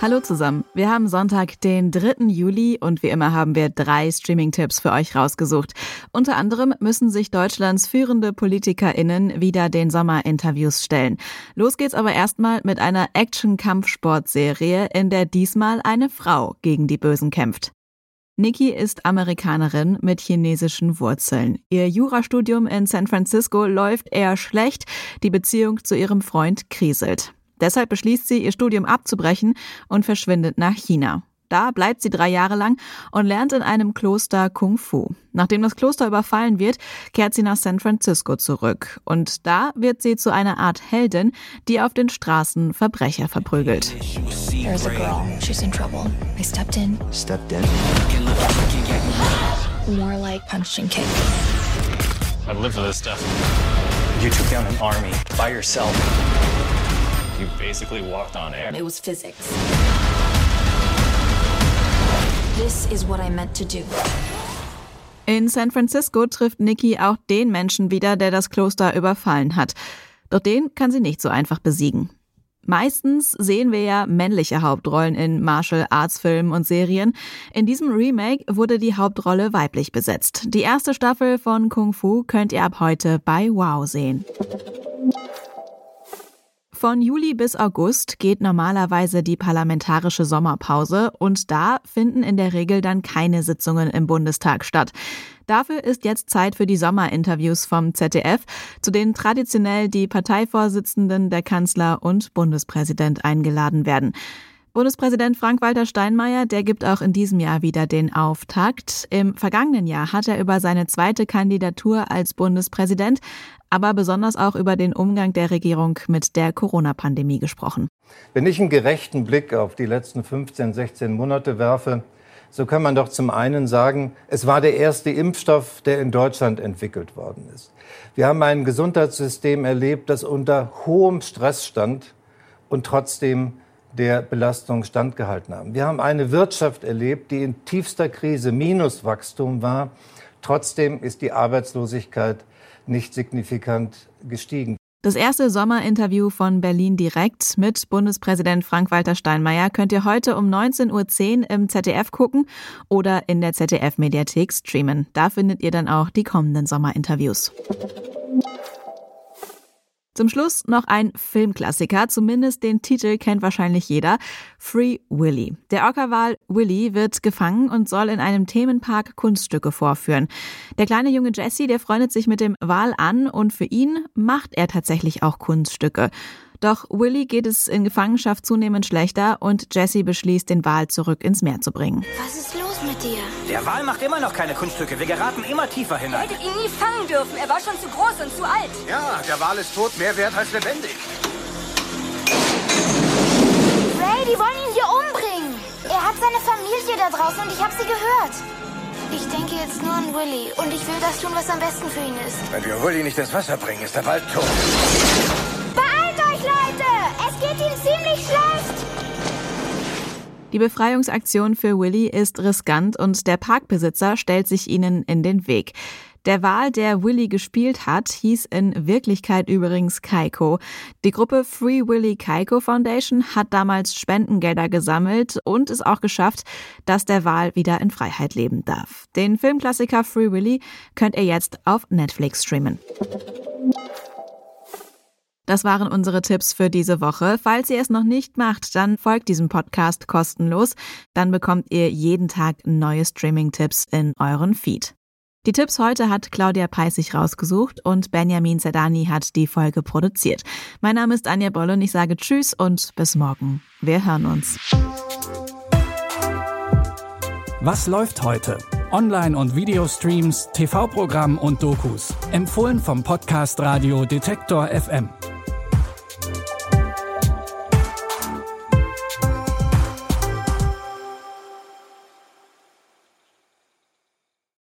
Hallo zusammen. Wir haben Sonntag, den 3. Juli und wie immer haben wir drei Streaming-Tipps für euch rausgesucht. Unter anderem müssen sich Deutschlands führende PolitikerInnen wieder den Sommerinterviews stellen. Los geht's aber erstmal mit einer Action-Kampfsport-Serie, in der diesmal eine Frau gegen die Bösen kämpft. Nikki ist Amerikanerin mit chinesischen Wurzeln. Ihr Jurastudium in San Francisco läuft eher schlecht, die Beziehung zu ihrem Freund kriselt. Deshalb beschließt sie, ihr Studium abzubrechen und verschwindet nach China. Da bleibt sie drei Jahre lang und lernt in einem Kloster Kung Fu. Nachdem das Kloster überfallen wird, kehrt sie nach San Francisco zurück. Und da wird sie zu einer Art Heldin, die auf den Straßen Verbrecher verprügelt. There's a girl. She's in trouble. I stepped in. Stepped in. More like punch and kick. I've lived with this stuff. You took down an army by yourself. You basically walked on air. It was physics. This is what I meant to do. In San Francisco trifft Nikki auch den Menschen wieder, der das Kloster überfallen hat. Doch den kann sie nicht so einfach besiegen. Meistens sehen wir ja männliche Hauptrollen in Martial Arts Filmen und Serien. In diesem Remake wurde die Hauptrolle weiblich besetzt. Die erste Staffel von Kung Fu könnt ihr ab heute bei Wow sehen. Von Juli bis August geht normalerweise die parlamentarische Sommerpause und da finden in der Regel dann keine Sitzungen im Bundestag statt. Dafür ist jetzt Zeit für die Sommerinterviews vom ZDF, zu denen traditionell die Parteivorsitzenden, der Kanzler und Bundespräsident eingeladen werden. Bundespräsident Frank-Walter Steinmeier, der gibt auch in diesem Jahr wieder den Auftakt. Im vergangenen Jahr hat er über seine zweite Kandidatur als Bundespräsident, aber besonders auch über den Umgang der Regierung mit der Corona-Pandemie gesprochen. Wenn ich einen gerechten Blick auf die letzten 15, 16 Monate werfe, so kann man doch zum einen sagen, es war der erste Impfstoff, der in Deutschland entwickelt worden ist. Wir haben ein Gesundheitssystem erlebt, das unter hohem Stress stand und trotzdem der Belastung standgehalten haben. Wir haben eine Wirtschaft erlebt, die in tiefster Krise Minuswachstum war. Trotzdem ist die Arbeitslosigkeit nicht signifikant gestiegen. Das erste Sommerinterview von Berlin direkt mit Bundespräsident Frank-Walter Steinmeier könnt ihr heute um 19.10 Uhr im ZDF gucken oder in der ZDF-Mediathek streamen. Da findet ihr dann auch die kommenden Sommerinterviews. Zum Schluss noch ein Filmklassiker, zumindest den Titel kennt wahrscheinlich jeder. Free Willy. Der Orca-Wal Willy wird gefangen und soll in einem Themenpark Kunststücke vorführen. Der kleine junge Jesse, der freundet sich mit dem Wal an und für ihn macht er tatsächlich auch Kunststücke. Doch Willy geht es in Gefangenschaft zunehmend schlechter und Jesse beschließt, den Wal zurück ins Meer zu bringen. Was ist los mit dir? Der Wal macht immer noch keine Kunststücke. Wir geraten immer tiefer hinein. hättet ihn nie fangen dürfen. Er war schon zu groß und zu alt. Ja, der Wal ist tot, mehr wert als lebendig. Ray, die wollen ihn hier umbringen. Er hat seine Familie da draußen und ich habe sie gehört. Ich denke jetzt nur an Willy und ich will das tun, was am besten für ihn ist. Wenn wir Willy nicht ins Wasser bringen, ist er bald tot. Euch, Leute! Es geht ihm ziemlich schlecht. Die Befreiungsaktion für Willy ist riskant und der Parkbesitzer stellt sich ihnen in den Weg. Der Wal, der Willy gespielt hat, hieß in Wirklichkeit übrigens Kaiko. Die Gruppe Free Willy Kaiko Foundation hat damals Spendengelder gesammelt und es auch geschafft, dass der Wal wieder in Freiheit leben darf. Den Filmklassiker Free Willy könnt ihr jetzt auf Netflix streamen. Das waren unsere Tipps für diese Woche. Falls ihr es noch nicht macht, dann folgt diesem Podcast kostenlos. Dann bekommt ihr jeden Tag neue Streaming-Tipps in euren Feed. Die Tipps heute hat Claudia Peissig rausgesucht und Benjamin Zerdani hat die Folge produziert. Mein Name ist Anja Bolle und ich sage Tschüss und bis morgen. Wir hören uns. Was läuft heute? Online- und Videostreams, TV-Programm und Dokus. Empfohlen vom Podcast Radio Detektor FM.